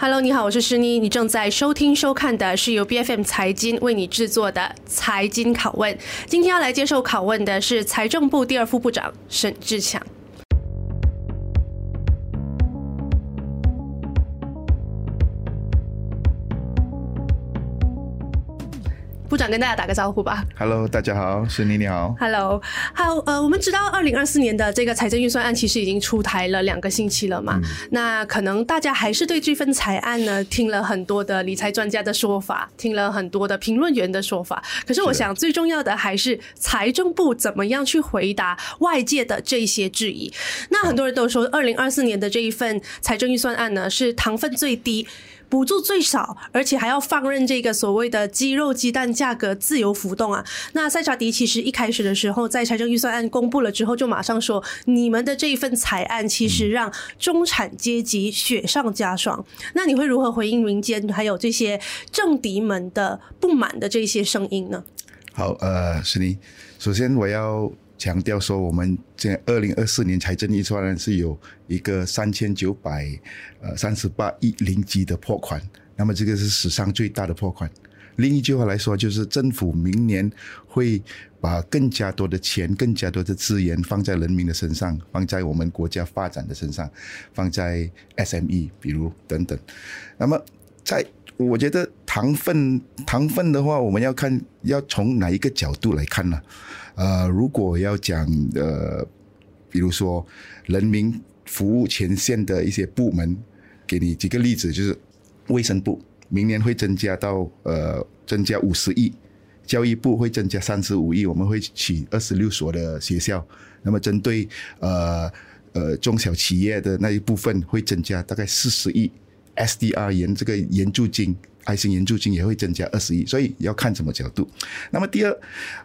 Hello，你好，我是诗妮，你正在收听收看的是由 BFM 财经为你制作的财经拷问。今天要来接受拷问的是财政部第二副部长沈志强。部长跟大家打个招呼吧。Hello，大家好，是妮你好。Hello，好，呃，我们知道二零二四年的这个财政预算案其实已经出台了两个星期了嘛。嗯、那可能大家还是对这份财案呢，听了很多的理财专家的说法，听了很多的评论员的说法。可是我想最重要的还是财政部怎么样去回答外界的这些质疑。那很多人都说，二零二四年的这一份财政预算案呢，是糖分最低。补助最少，而且还要放任这个所谓的鸡肉鸡蛋价格自由浮动啊！那塞查迪其实一开始的时候，在财政预算案公布了之后，就马上说，你们的这一份财案其实让中产阶级雪上加霜。那你会如何回应民间还有这些政敌们的不满的这些声音呢？好，呃，诗妮，首先我要。强调说，我们在二零二四年财政预算案是有一个三千九百呃三十八亿零几的破款，那么这个是史上最大的破款。另一句话来说，就是政府明年会把更加多的钱、更加多的资源放在人民的身上，放在我们国家发展的身上，放在 SME，比如等等。那么在我觉得糖分糖分的话，我们要看要从哪一个角度来看呢？呃，如果要讲呃，比如说人民服务前线的一些部门，给你几个例子，就是卫生部明年会增加到呃增加五十亿，教育部会增加三十五亿，我们会起二十六所的学校，那么针对呃呃中小企业的那一部分会增加大概四十亿。SDR 援这个援助金，爱心援助金也会增加二十亿，所以要看什么角度。那么第二，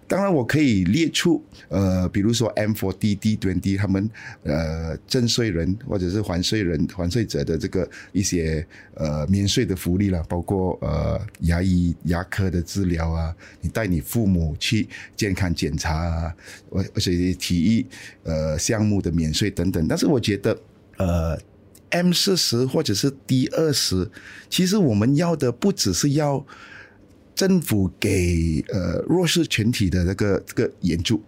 当然我可以列出，呃，比如说 M4D、D20 他们呃征税人或者是还税人、还税者的这个一些呃免税的福利了，包括呃牙医、牙科的治疗啊，你带你父母去健康检查啊，而而且体育呃项目的免税等等。但是我觉得呃。M 四十或者是 D 二十，其实我们要的不只是要政府给呃弱势群体的那个这个援助，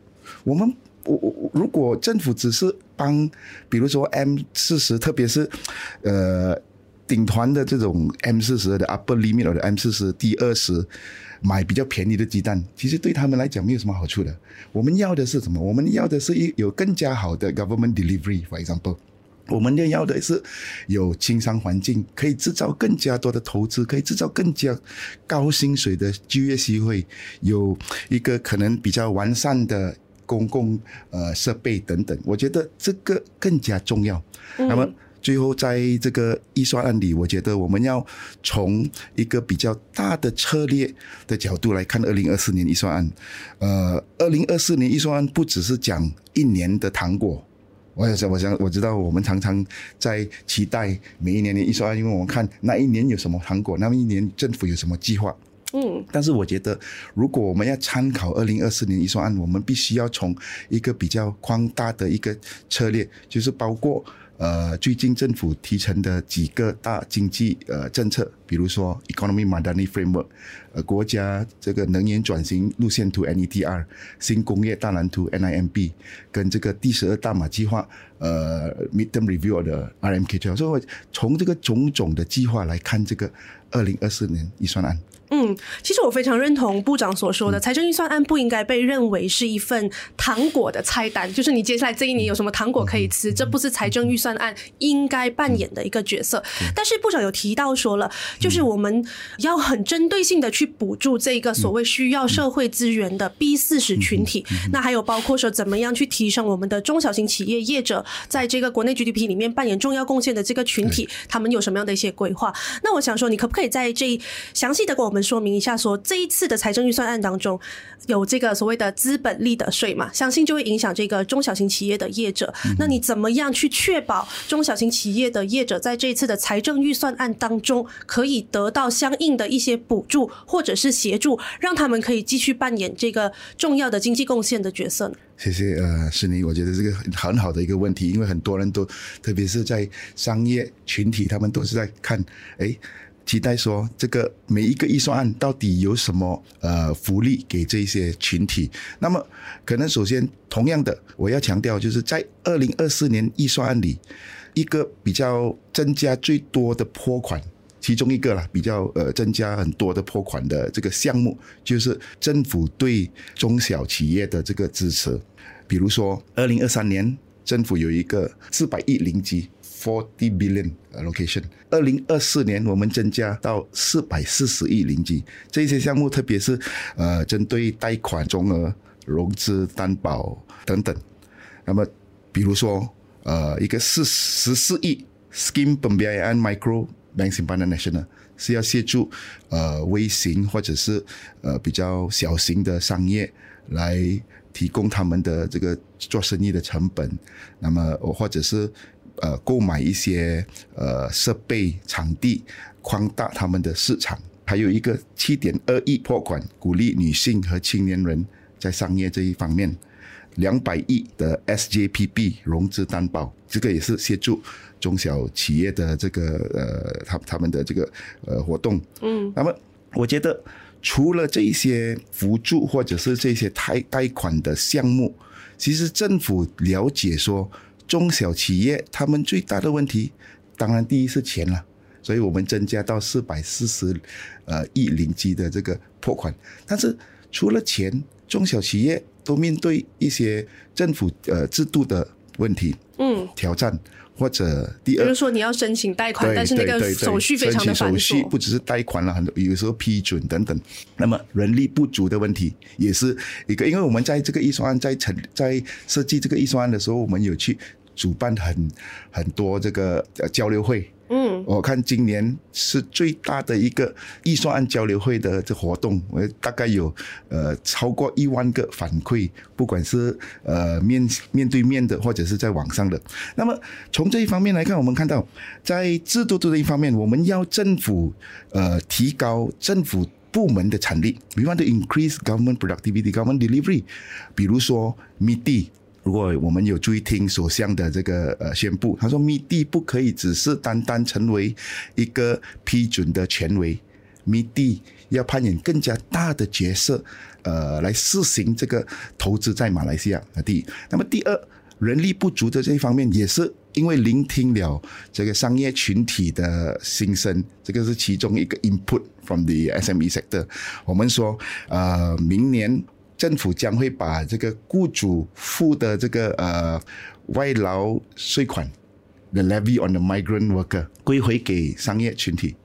我们我我如果政府只是帮，比如说 M 四十，特别是呃顶团的这种 M 四十的 upper limit 的 M 四十 D 二十买比较便宜的鸡蛋，其实对他们来讲没有什么好处的。我们要的是什么？我们要的是一有更加好的 government delivery，for example。我们要要的是有经商环境，可以制造更加多的投资，可以制造更加高薪水的就业机会，有一个可能比较完善的公共呃设备等等。我觉得这个更加重要。嗯、那么最后在这个预算案里，我觉得我们要从一个比较大的策略的角度来看二零二四年预算案。呃，二零二四年预算案不只是讲一年的糖果。我也想，我想，我知道我们常常在期待每一年的预算案，因为我们看那一年有什么糖果，那么一年政府有什么计划。嗯，但是我觉得，如果我们要参考二零二四年预算案，我们必须要从一个比较宽大的一个策略，就是包括。呃，最近政府提成的几个大经济呃政策，比如说 Economy Madani Framework，呃，国家这个能源转型路线图 NETR，新工业大蓝图 NIMB，跟这个第十二大马计划呃 Midterm Review 的 RMK，所以从这个种种的计划来看，这个二零二四年预算案。嗯，其实我非常认同部长所说的，财政预算案不应该被认为是一份糖果的菜单，就是你接下来这一年有什么糖果可以吃，这不是财政预算案应该扮演的一个角色。但是部长有提到说了，就是我们要很针对性的去补助这个所谓需要社会资源的 B 四十群体，那还有包括说怎么样去提升我们的中小型企业业者在这个国内 GDP 里面扮演重要贡献的这个群体，他们有什么样的一些规划？那我想说，你可不可以在这详细的给我们们说明一下说，说这一次的财政预算案当中有这个所谓的资本利得税嘛，相信就会影响这个中小型企业的业者。嗯、那你怎么样去确保中小型企业的业者在这一次的财政预算案当中可以得到相应的一些补助或者是协助，让他们可以继续扮演这个重要的经济贡献的角色呢？谢谢呃，是你，我觉得这个很好的一个问题，因为很多人都，特别是在商业群体，他们都是在看，哎，期待说这个每一个预算案到底有什么呃福利给这些群体。那么，可能首先同样的，我要强调，就是在二零二四年预算案里，一个比较增加最多的拨款。其中一个啦，比较呃增加很多的拨款的这个项目，就是政府对中小企业的这个支持。比如说，二零二三年政府有一个四百亿零基 （forty billion allocation），二零二四年我们增加到四百四十亿零基。这些项目特别是呃针对贷款中额、融资担保等等。那么，比如说呃一个四十四亿 Scheme Pembiayaan Micro Bank Simpanan Nasional 是要协助呃微型或者是呃比较小型的商业来提供他们的这个做生意的成本，那么或者是呃购买一些呃设备场地，扩大他们的市场。还有一个七点二亿拨款，鼓励女性和青年人在商业这一方面。两百亿的 SJPB 融资担保，这个也是协助中小企业的这个呃，他他们的这个呃活动。嗯，那么我觉得除了这些辅助或者是这些贷贷款的项目，其实政府了解说中小企业他们最大的问题，当然第一是钱了，所以我们增加到四百四十呃亿零基的这个拨款。但是除了钱，中小企业都面对一些政府呃制度的问题，嗯，挑战或者第二，比如说你要申请贷款，但是那个手续非常的繁琐，手续不只是贷款了，很多有时候批准等等。那么人力不足的问题也是一个，因为我们在这个预算案在成在设计这个预算案的时候，我们有去主办很很多这个交流会。嗯，我看今年是最大的一个预算案交流会的这活动，我大概有呃超过一万个反馈，不管是呃面面对面的或者是在网上的。那么从这一方面来看，我们看到在制度的这一方面，我们要政府呃提高政府部门的产力，We want to increase government productivity, government delivery。比如说 MITI。如果我们有注意听首相的这个呃宣布，他说 MITI 不可以只是单单成为一个批准的权威，MITI 要扮演更加大的角色，呃，来试行这个投资在马来西亚。第一，那么第二，人力不足的这一方面，也是因为聆听了这个商业群体的心声，这个是其中一个 input from the SME sector。我们说，呃，明年。政府将会把这个雇主付的这个呃外劳税款，the levy on the migrant worker 归回给商业群体，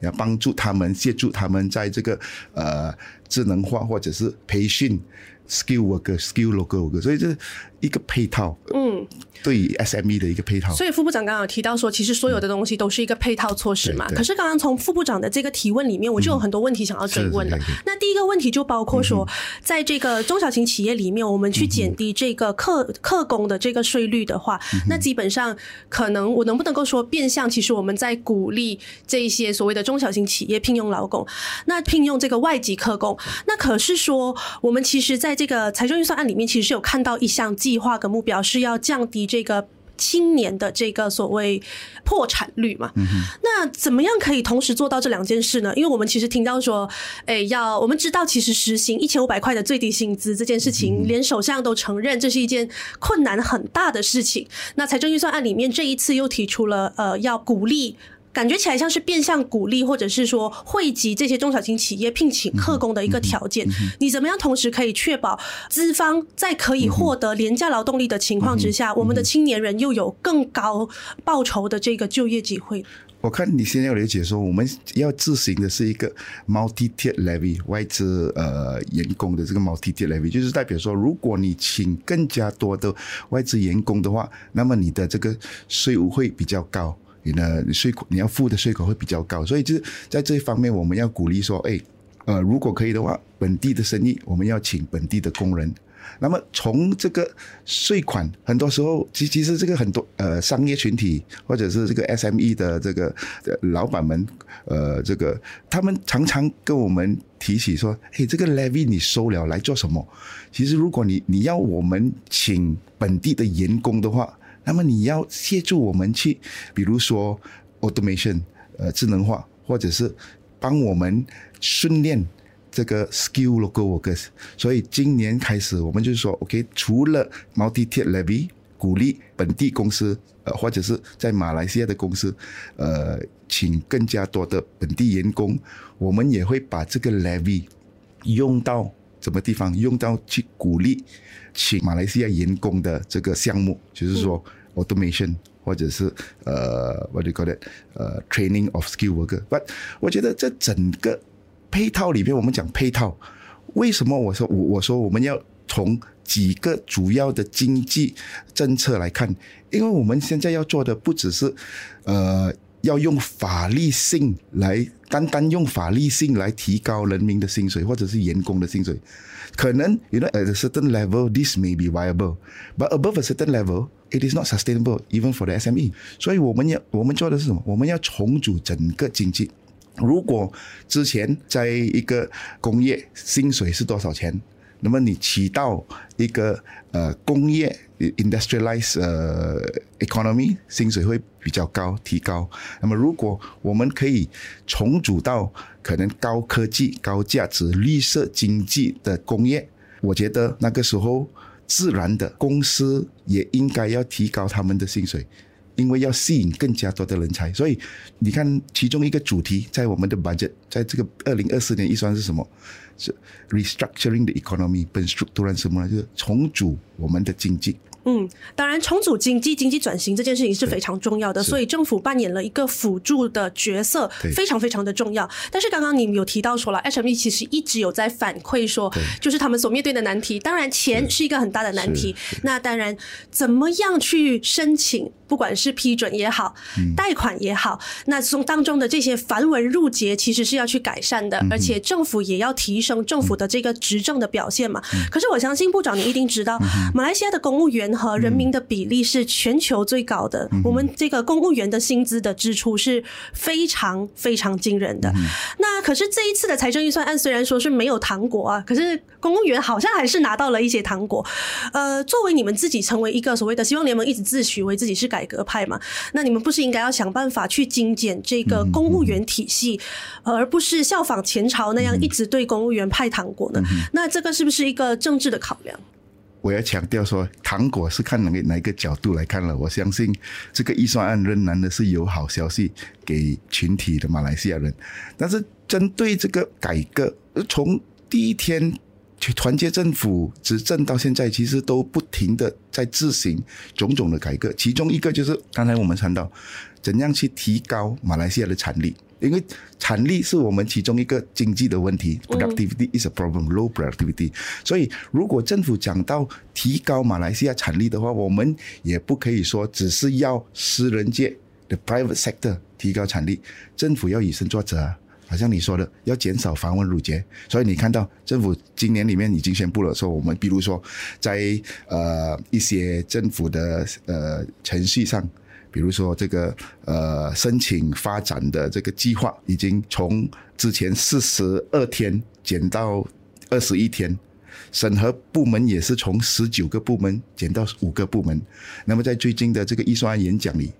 要帮助他们协助他们在这个呃智能化或者是培训 skill worker skill local worker，所以这一个配套。嗯。对于 SME 的一个配套，所以副部长刚刚有提到说，其实所有的东西都是一个配套措施嘛。可是刚刚从副部长的这个提问里面，我就有很多问题想要追问的。那第一个问题就包括说，在这个中小型企业里面，我们去减低这个客客工的这个税率的话，那基本上可能我能不能够说变相，其实我们在鼓励这一些所谓的中小型企业聘用劳工，那聘用这个外籍客工，那可是说我们其实在这个财政预算案里面，其实是有看到一项计划跟目标是要降低。这个青年的这个所谓破产率嘛，嗯、那怎么样可以同时做到这两件事呢？因为我们其实听到说，哎，要我们知道，其实实行一千五百块的最低薪资这件事情，连首相都承认这是一件困难很大的事情。那财政预算案里面这一次又提出了，呃，要鼓励。感觉起来像是变相鼓励，或者是说惠及这些中小型企业聘请客工的一个条件。你怎么样同时可以确保资方在可以获得廉价劳动力的情况之下，我们的青年人又有更高报酬的这个就业机会？我看你现在要了解说，我们要执行的是一个 multi-tier levy 外资呃员工的这个 multi-tier levy，就是代表说，如果你请更加多的外资员工的话，那么你的这个税务会比较高。你的税款你要付的税款会比较高，所以就是在这一方面，我们要鼓励说，哎，呃，如果可以的话，本地的生意我们要请本地的工人。那么从这个税款，很多时候其其实这个很多呃商业群体或者是这个 SME 的这个老板们，呃，这个他们常常跟我们提起说，嘿，这个 levy 你收了来做什么？其实如果你你要我们请本地的员工的话，那么你要协助我们去，比如说 automation，呃，智能化，或者是帮我们训练。这个 skill local workers，所以今年开始我们就是说，OK，除了 multi-tier levy 鼓励本地公司，呃，或者是在马来西亚的公司，呃，请更加多的本地员工，我们也会把这个 levy 用到什么地方？用到去鼓励请马来西亚员工的这个项目，就是说 automation 或者是呃，what do you call it？呃，training of skill worker。But 我觉得这整个。配套里面，我们讲配套，为什么我说我我说我们要从几个主要的经济政策来看？因为我们现在要做的不只是，呃，要用法律性来单单用法律性来提高人民的薪水或者是员工的薪水，可能 you know at a certain level this may be viable，but above a certain level it is not sustainable even for the SME。所以我们要我们做的是什么？我们要重组整个经济。如果之前在一个工业薪水是多少钱，那么你起到一个呃工业 industrialized 呃 economy 薪水会比较高提高。那么如果我们可以重组到可能高科技、高价值、绿色经济的工业，我觉得那个时候自然的公司也应该要提高他们的薪水。因为要吸引更加多的人才，所以你看其中一个主题在我们的 budget，在这个二零二四年预算是什么？是 restructuring the economy，本书突然什么呢？就是重组我们的经济。嗯，当然，重组经济、经济转型这件事情是非常重要的，所以政府扮演了一个辅助的角色，非常非常的重要。但是刚刚你们有提到说了，SME 其实一直有在反馈说，就是他们所面对的难题。当然，钱是一个很大的难题。那当然，怎么样去申请，不管是批准也好，贷款也好，那从当中的这些繁文缛节，其实是要去改善的，而且政府也要提升政府的这个执政的表现嘛。可是我相信部长你一定知道，马来西亚的公务员。和人民的比例是全球最高的，嗯、我们这个公务员的薪资的支出是非常非常惊人的。嗯、那可是这一次的财政预算案虽然说是没有糖果啊，可是公务员好像还是拿到了一些糖果。呃，作为你们自己成为一个所谓的希望联盟，一直自诩为自己是改革派嘛，那你们不是应该要想办法去精简这个公务员体系，嗯、而不是效仿前朝那样一直对公务员派糖果呢？嗯、那这个是不是一个政治的考量？我要强调说，糖果是看哪个哪一个角度来看了。我相信这个预算案仍然的是有好消息给群体的马来西亚人。但是针对这个改革，从第一天团结政府执政到现在，其实都不停的在执行种种的改革。其中一个就是刚才我们谈到，怎样去提高马来西亚的产力。因为产力是我们其中一个经济的问题，productivity is a problem，low productivity。所以，如果政府讲到提高马来西亚产力的话，我们也不可以说只是要私人界的 private sector 提高产力，政府要以身作则啊。好像你说的，要减少繁文缛节。所以你看到政府今年里面已经宣布了，说我们比如说在呃一些政府的呃程序上。比如说，这个呃，申请发展的这个计划已经从之前四十二天减到二十一天，审核部门也是从十九个部门减到五个部门。那么在最近的这个预算案演讲里，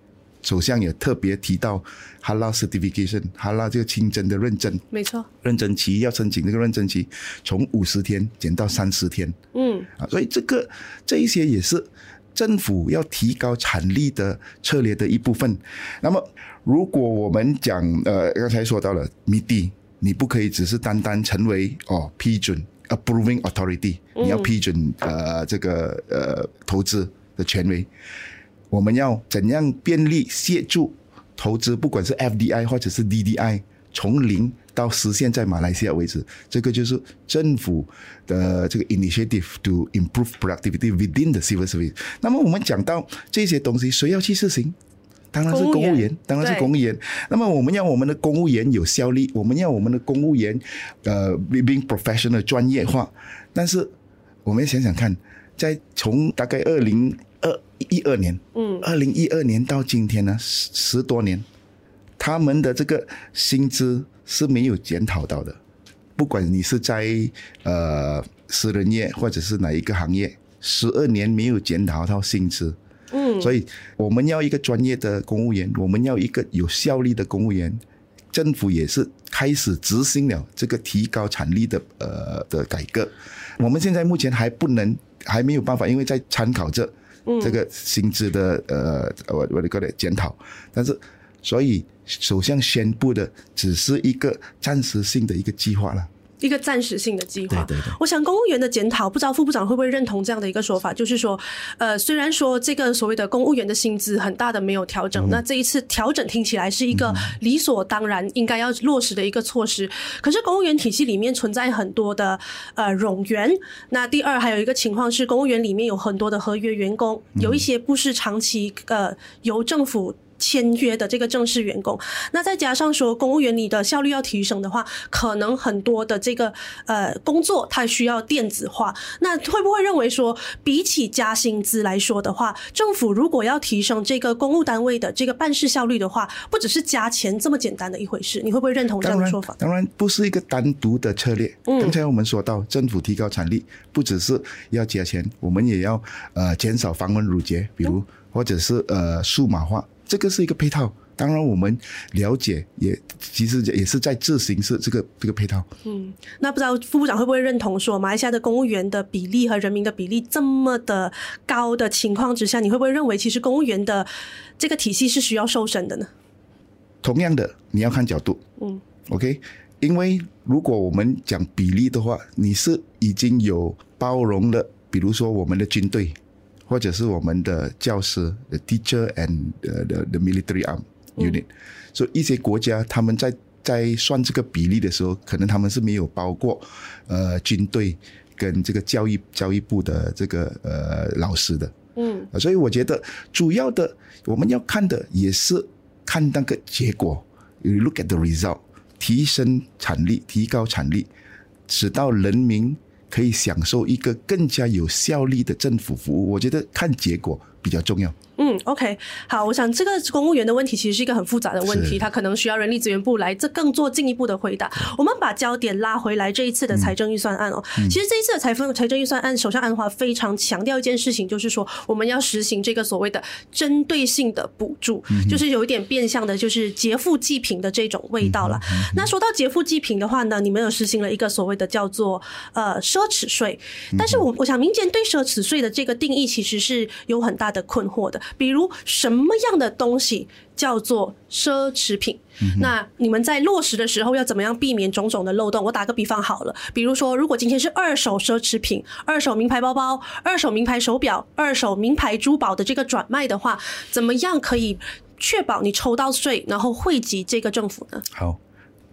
首相也特别提到 Halal Certification，Halal 这个清真的认证，没错，认证期要申请这个认证期从五十天减到三十天，嗯，啊，所以这个这一些也是。政府要提高产力的策略的一部分。那么，如果我们讲，呃，刚才说到了 MIDI，你不可以只是单单成为哦批准 approving authority，你要批准呃这个呃投资的权威。我们要怎样便利协助投资，不管是 FDI 或者是 DDI，从零。到实现在马来西亚为止，这个就是政府的这个 initiative to improve productivity within the civil service。那么我们讲到这些东西，谁要去实行？当然是公务员，当然是公务员。那么我们要我们的公务员有效率，我们要我们的公务员呃 being professional 专业化。但是我们想想看，在从大概二零二一二年，嗯，二零一二年到今天呢，十十多年，他们的这个薪资是没有检讨到的。不管你是在呃私人业或者是哪一个行业，十二年没有检讨到薪资。嗯，所以我们要一个专业的公务员，我们要一个有效率的公务员。政府也是开始执行了这个提高产力的呃的改革。我们现在目前还不能，还没有办法，因为在参考着这个薪资的呃我我的个人检讨。但是，所以首相宣布的只是一个暂时性的一个计划了。一个暂时性的计划。对对对。我想公务员的检讨，不知道副部长会不会认同这样的一个说法，就是说，呃，虽然说这个所谓的公务员的薪资很大的没有调整，嗯、那这一次调整听起来是一个理所当然应该要落实的一个措施。嗯、可是公务员体系里面存在很多的呃冗员。那第二还有一个情况是，公务员里面有很多的合约员工，有一些不是长期呃由政府。签约的这个正式员工，那再加上说公务员你的效率要提升的话，可能很多的这个呃工作它需要电子化。那会不会认为说，比起加薪资来说的话，政府如果要提升这个公务单位的这个办事效率的话，不只是加钱这么简单的一回事？你会不会认同这样的说法？当然，当然不是一个单独的策略。嗯，刚才我们说到政府提高产力，不只是要加钱，我们也要呃减少繁文缛节，比如或者是呃数码化。这个是一个配套，当然我们了解，也其实也是在自行是这个这个配套。嗯，那不知道副部长会不会认同说，马来西亚的公务员的比例和人民的比例这么的高的情况之下，你会不会认为其实公务员的这个体系是需要瘦身的呢？同样的，你要看角度。嗯，OK，因为如果我们讲比例的话，你是已经有包容了，比如说我们的军队。或者是我们的教师，the teacher and the the, the military arm unit，所以、嗯 so, 一些国家他们在在算这个比例的时候，可能他们是没有包括呃军队跟这个教育教育部的这个呃老师的。嗯，所以我觉得主要的我们要看的也是看那个结果，you look at the result，提升产力，提高产力，使到人民。可以享受一个更加有效率的政府服务，我觉得看结果比较重要。嗯，OK，好，我想这个公务员的问题其实是一个很复杂的问题，它可能需要人力资源部来这更做进一步的回答。我们把焦点拉回来，这一次的财政预算案哦，其实这一次的财分财政预算案，首相安华非常强调一件事情，就是说我们要实行这个所谓的针对性的补助，就是有一点变相的，就是劫富济贫的这种味道了。那说到劫富济贫的话呢，你们有实行了一个所谓的叫做呃奢侈税，但是我我想民间对奢侈税的这个定义其实是有很大的困惑的。比如什么样的东西叫做奢侈品？嗯、那你们在落实的时候要怎么样避免种种的漏洞？我打个比方好了，比如说，如果今天是二手奢侈品、二手名牌包包、二手名牌手表、二手名牌珠宝的这个转卖的话，怎么样可以确保你抽到税，然后惠及这个政府呢？好，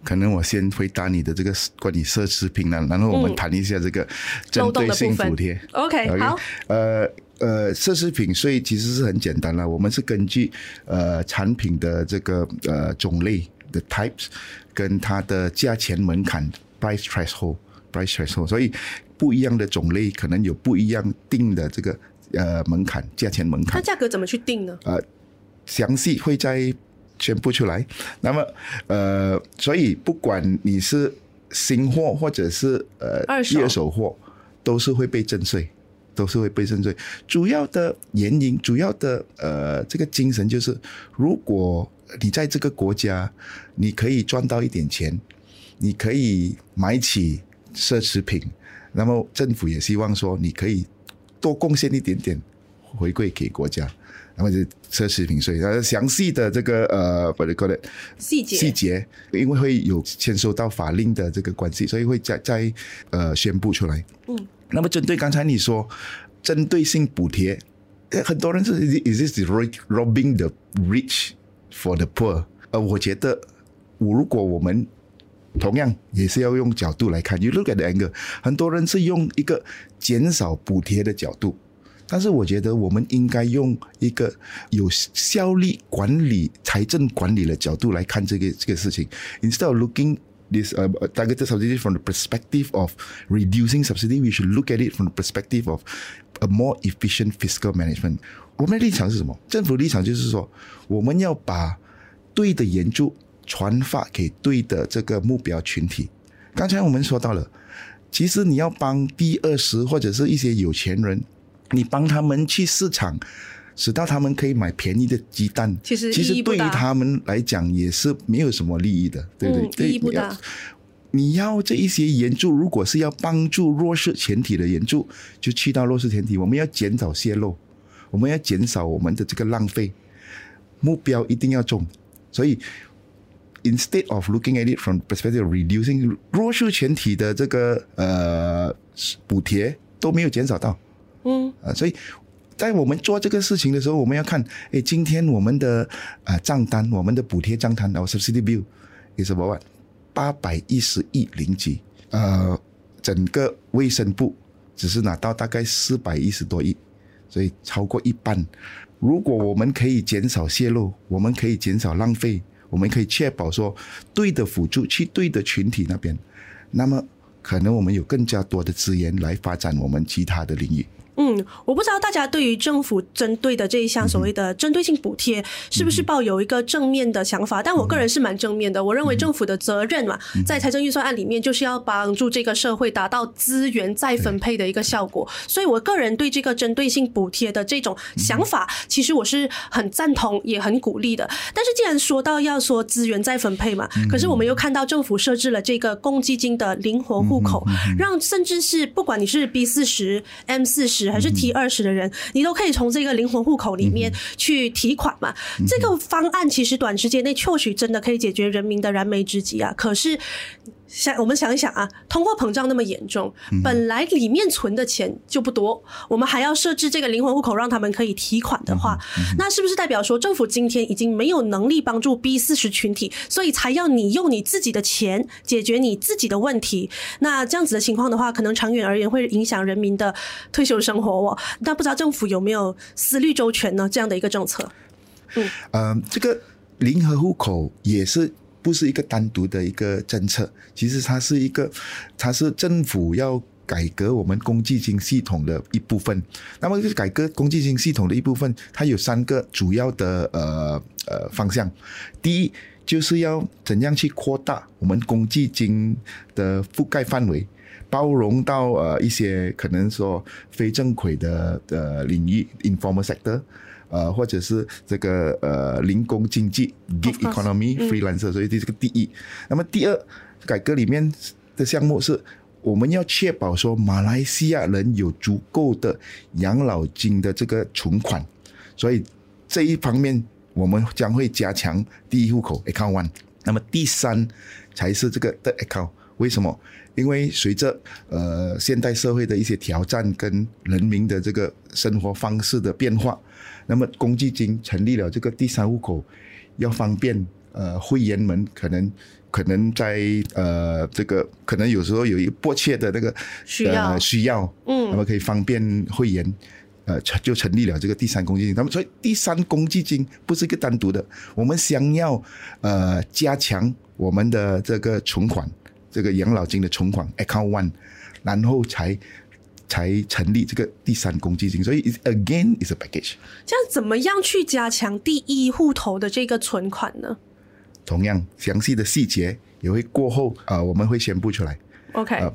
可能我先回答你的这个关于奢侈品呢，然后我们谈一下这个针对性补贴。嗯、OK，, 好，呃。呃，奢侈品税其实是很简单了，我们是根据呃产品的这个呃种类的 types 跟它的价钱门槛 price threshold price threshold，所以不一样的种类可能有不一样定的这个呃门槛价钱门槛。那价格怎么去定呢？呃，详细会再宣布出来。那么呃，所以不管你是新货或者是呃二手货，都是会被征税。都是会被征税，主要的原因，主要的呃，这个精神就是，如果你在这个国家，你可以赚到一点钱，你可以买起奢侈品，那么政府也希望说你可以多贡献一点点回馈给国家，那么就奢侈品税，呃，详细的这个呃，不对，不对，细节细节，因为会有牵涉到法令的这个关系，所以会再再呃宣布出来。嗯。那么，针对刚才你说针对性补贴，很多人是 is this robbing the rich for the poor？呃，我觉得，如果我们同样也是要用角度来看，you look at the angle，很多人是用一个减少补贴的角度，但是我觉得我们应该用一个有效率管理、财政管理的角度来看这个这个事情。Instead of looking this uh, targeted subsidy from the perspective of reducing subsidy, we should look at it from the perspective of a more efficient fiscal management. 我们的立场是什么？政府立场就是说，我们要把对的援助传发给对的这个目标群体。刚才我们说到了，其实你要帮第二十或者是一些有钱人。你帮他们去市场，使到他们可以买便宜的鸡蛋，其实其实对于他们来讲也是没有什么利益的，对不对？意义不大。你要这一些援助，如果是要帮助弱势群体的援助，就去到弱势群体。我们要减少泄漏，我们要减少我们的这个浪费，目标一定要重。所以，instead of looking at it from perspective of reducing 弱势群体的这个呃补贴都没有减少到。嗯，啊，所以在我们做这个事情的时候，我们要看，哎，今天我们的啊账单，我们的补贴账单，然后 subsidy bill 是什么？八百一十亿零几，呃，整个卫生部只是拿到大概四百一十多亿，所以超过一半。如果我们可以减少泄露，我们可以减少浪费，我们可以确保说对的辅助去对的群体那边，那么可能我们有更加多的资源来发展我们其他的领域。嗯，我不知道大家对于政府针对的这一项所谓的针对性补贴，是不是抱有一个正面的想法？但我个人是蛮正面的。我认为政府的责任嘛，在财政预算案里面，就是要帮助这个社会达到资源再分配的一个效果。所以我个人对这个针对性补贴的这种想法，其实我是很赞同，也很鼓励的。但是既然说到要说资源再分配嘛，可是我们又看到政府设置了这个公积金的灵活户口，让甚至是不管你是 B 四十、M 四十。还是提二十的人，你都可以从这个灵魂户口里面去提款嘛。这个方案其实短时间内确实真的可以解决人民的燃眉之急啊。可是。想我们想一想啊，通货膨胀那么严重，本来里面存的钱就不多，我们还要设置这个灵活户口，让他们可以提款的话，那是不是代表说政府今天已经没有能力帮助 B 四十群体，所以才要你用你自己的钱解决你自己的问题？那这样子的情况的话，可能长远而言会影响人民的退休生活哦。那不知道政府有没有思虑周全呢？这样的一个政策？嗯，呃，这个灵活户口也是。不是一个单独的一个政策，其实它是一个，它是政府要改革我们公积金系统的一部分。那么，改革公积金系统的一部分，它有三个主要的呃呃方向。第一，就是要怎样去扩大我们公积金的覆盖范围，包容到呃一些可能说非正规的的领域 （informal sector）。呃，或者是这个呃零工经济 gig economy freelancer，所以这是个第一。那么第二，改革里面的项目是，我们要确保说马来西亚人有足够的养老金的这个存款，所以这一方面我们将会加强第一户口 account one。那么第三才是这个的 account，为什么？因为随着呃现代社会的一些挑战跟人民的这个生活方式的变化。那么公积金成立了这个第三户口，要方便呃会员们可能可能在呃这个可能有时候有一个迫切的那个需要、呃、需要，嗯，那么可以方便会员，呃就成立了这个第三公积金。那么所以第三公积金不是一个单独的，我们想要呃加强我们的这个存款，这个养老金的存款 account one，然后才。才成立这个第三公积金，所以 again is a package。这样怎么样去加强第一户头的这个存款呢？同样详细的细节也会过后啊、呃，我们会宣布出来。OK，呃，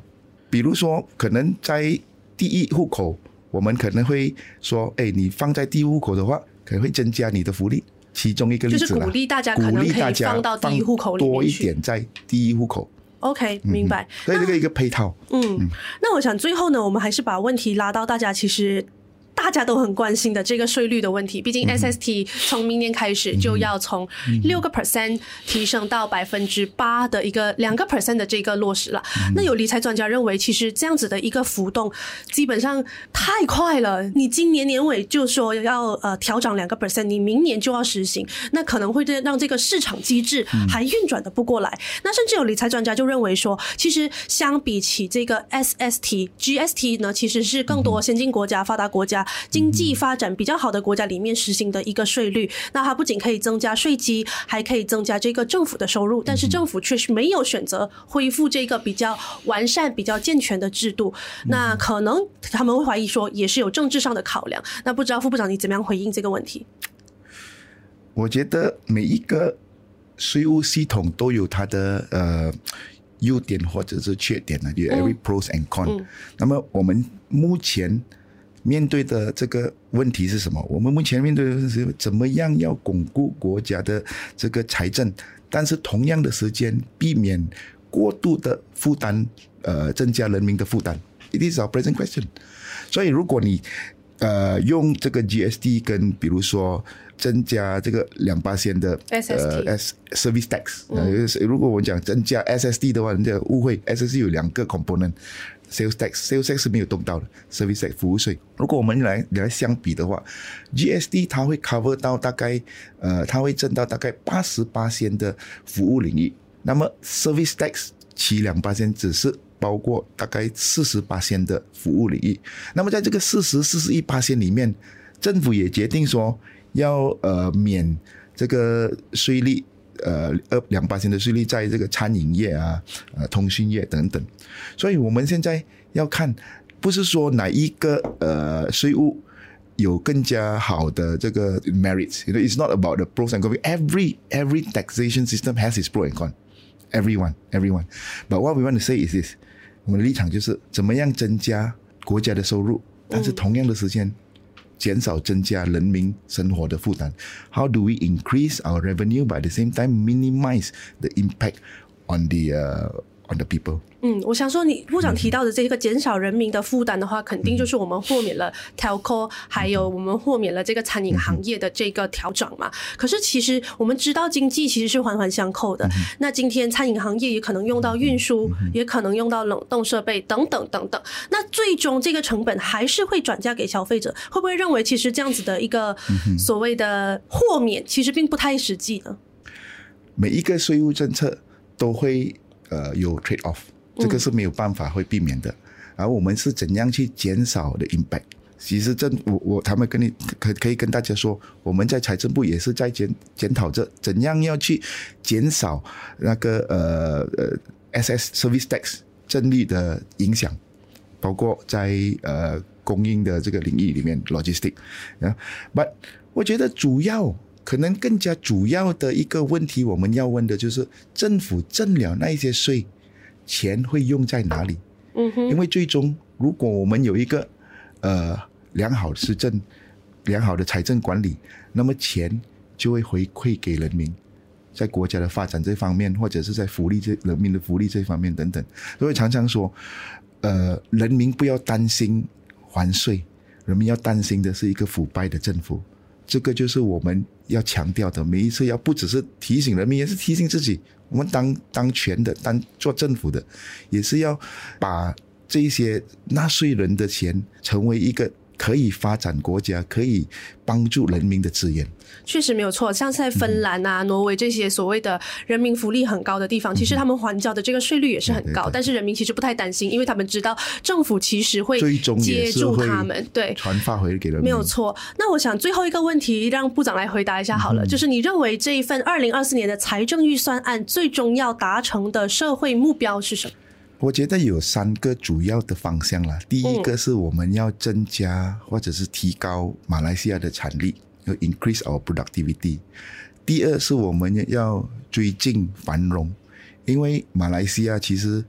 比如说可能在第一户口，我们可能会说，哎，你放在第一户口的话，可能会增加你的福利。其中一个例子，就是鼓励大家可能可以放到第一户口多一点，在第一户口。OK，明白。所以这个一个配套。嗯，嗯，那我想最后呢，我们还是把问题拉到大家其实。大家都很关心的这个税率的问题，毕竟 SST 从明年开始就要从六个 percent 提升到百分之八的一个两个 percent 的这个落实了。那有理财专家认为，其实这样子的一个浮动基本上太快了。你今年年尾就说要呃调整两个 percent，你明年就要实行，那可能会让这个市场机制还运转的不过来。那甚至有理财专家就认为说，其实相比起这个 SST、GST 呢，其实是更多先进国家、发达国家。经济发展比较好的国家里面实行的一个税率。那它不仅可以增加税基，还可以增加这个政府的收入。但是政府却是没有选择恢复这个比较完善、比较健全的制度。那可能他们会怀疑说，也是有政治上的考量。那不知道副部长你怎么样回应这个问题？我觉得每一个税务系统都有它的呃优点或者是缺点呢，有 every pros and cons。嗯。那么我们目前面对的这个问题是什么？我们目前面对的是怎么样要巩固国家的这个财政，但是同样的时间避免过度的负担，呃，增加人民的负担。It is our present question。所以如果你呃用这个 GST 跟比如说。增加这个两八线的呃 S service tax，呃，如果我们讲增加 SST 的话，人家误会 SST 有两个 Sales tax，sales tax 是没有动到的，service tax 服务税。如果我们来来相比的话，GST 它会 cover 到大概呃，它会挣到大概八十八仙的服务领域，那么 service tax 其两八仙只是包括大概四十八仙的服务领域。那么在这个四十四十一八仙里面，政府也决定说。要呃免这个税率，呃二两八千的税率，在这个餐饮业啊、呃通讯业等等，所以我们现在要看，不是说哪一个呃税务有更加好的这个 merits，it's not about the pros and cons. Every every taxation system has its pros and cons. Everyone, everyone. But what we want to say is this：我们的立场就是怎么样增加国家的收入，但是同样的时间。减少增加人民生活的负担。How do we increase our revenue by the same time minimize the impact on the uh, on the people? 嗯，我想说，你部长提到的这个减少人民的负担的话，肯定就是我们豁免了 Telco，还有我们豁免了这个餐饮行业的这个调整嘛。可是其实我们知道，经济其实是环环相扣的。那今天餐饮行业也可能用到运输，也可能用到冷冻设备等等等等。那最终这个成本还是会转嫁给消费者，会不会认为其实这样子的一个所谓的豁免，其实并不太实际呢？每一个税务政策都会呃有 trade off。这个是没有办法会避免的，而我们是怎样去减少的 impact？其实政我我他们跟你可可以跟大家说，我们在财政部也是在检检讨着怎样要去减少那个呃呃 SS service tax 征率的影响，包括在呃供应的这个领域里面 logistic 啊，but 我觉得主要可能更加主要的一个问题，我们要问的就是政府征了那些税。钱会用在哪里？嗯哼，因为最终，如果我们有一个呃良好的施政、良好的财政管理，那么钱就会回馈给人民，在国家的发展这方面，或者是在福利这人民的福利这方面等等。所以常常说，呃，人民不要担心还税，人民要担心的是一个腐败的政府。这个就是我们要强调的，每一次要不只是提醒人民，也是提醒自己。我们当当权的，当做政府的，也是要把这些纳税人的钱成为一个。可以发展国家，可以帮助人民的资源，确实没有错。像在芬兰啊、嗯、挪威这些所谓的人民福利很高的地方，嗯、其实他们还交的这个税率也是很高，对对对，但是人民其实不太担心，因为他们知道政府其实会接住他们，对，传发回给人民。没有错。那我想最后一个问题，让部长来回答一下好了，嗯、就是你认为这一份二零二四年的财政预算案最终要达成的社会目标是什么？我觉得有三个主要的方向啦。第一个是我们要增加或者是提高马来西亚的产力，要 increase our productivity。第二是我们要追进繁荣，因为马来西亚其实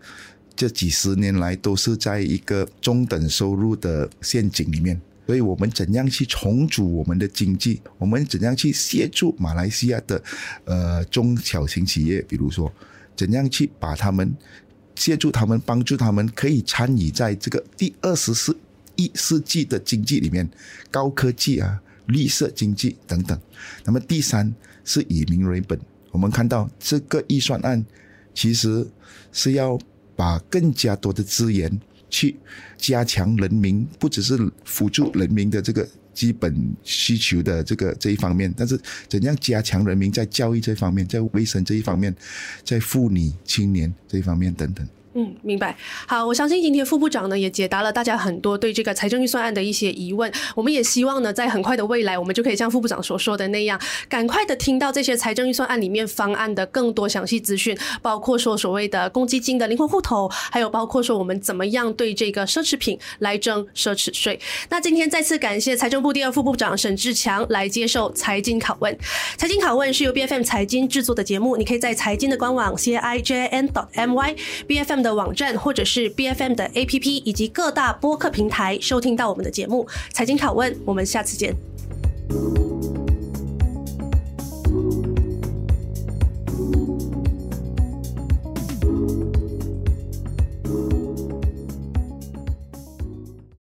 这几十年来都是在一个中等收入的陷阱里面，所以我们怎样去重组我们的经济？我们怎样去协助马来西亚的呃中小型企业？比如说，怎样去把他们协助他们，帮助他们，可以参与在这个第二十四一世纪的经济里面，高科技啊、绿色经济等等。那么第三是以民为本，我们看到这个预算案其实是要把更加多的资源去加强人民，不只是辅助人民的这个。基本需求的这个这一方面，但是怎样加强人民在教育这方面，在卫生这一方面，在妇女青年这一方面等等。嗯，明白。好，我相信今天副部长呢也解答了大家很多对这个财政预算案的一些疑问。我们也希望呢，在很快的未来，我们就可以像副部长所说的那样，赶快的听到这些财政预算案里面方案的更多详细资讯，包括说所谓的公积金的灵活户头，还有包括说我们怎么样对这个奢侈品来征奢侈税。那今天再次感谢财政部第二副部长沈志强来接受财经拷问。财经拷问是由 BFM 财经制作的节目，你可以在财经的官网 c i j n dot m y b f m 的网站或者是 BFM 的 APP 以及各大播客平台收听到我们的节目《财经拷问》，我们下次见。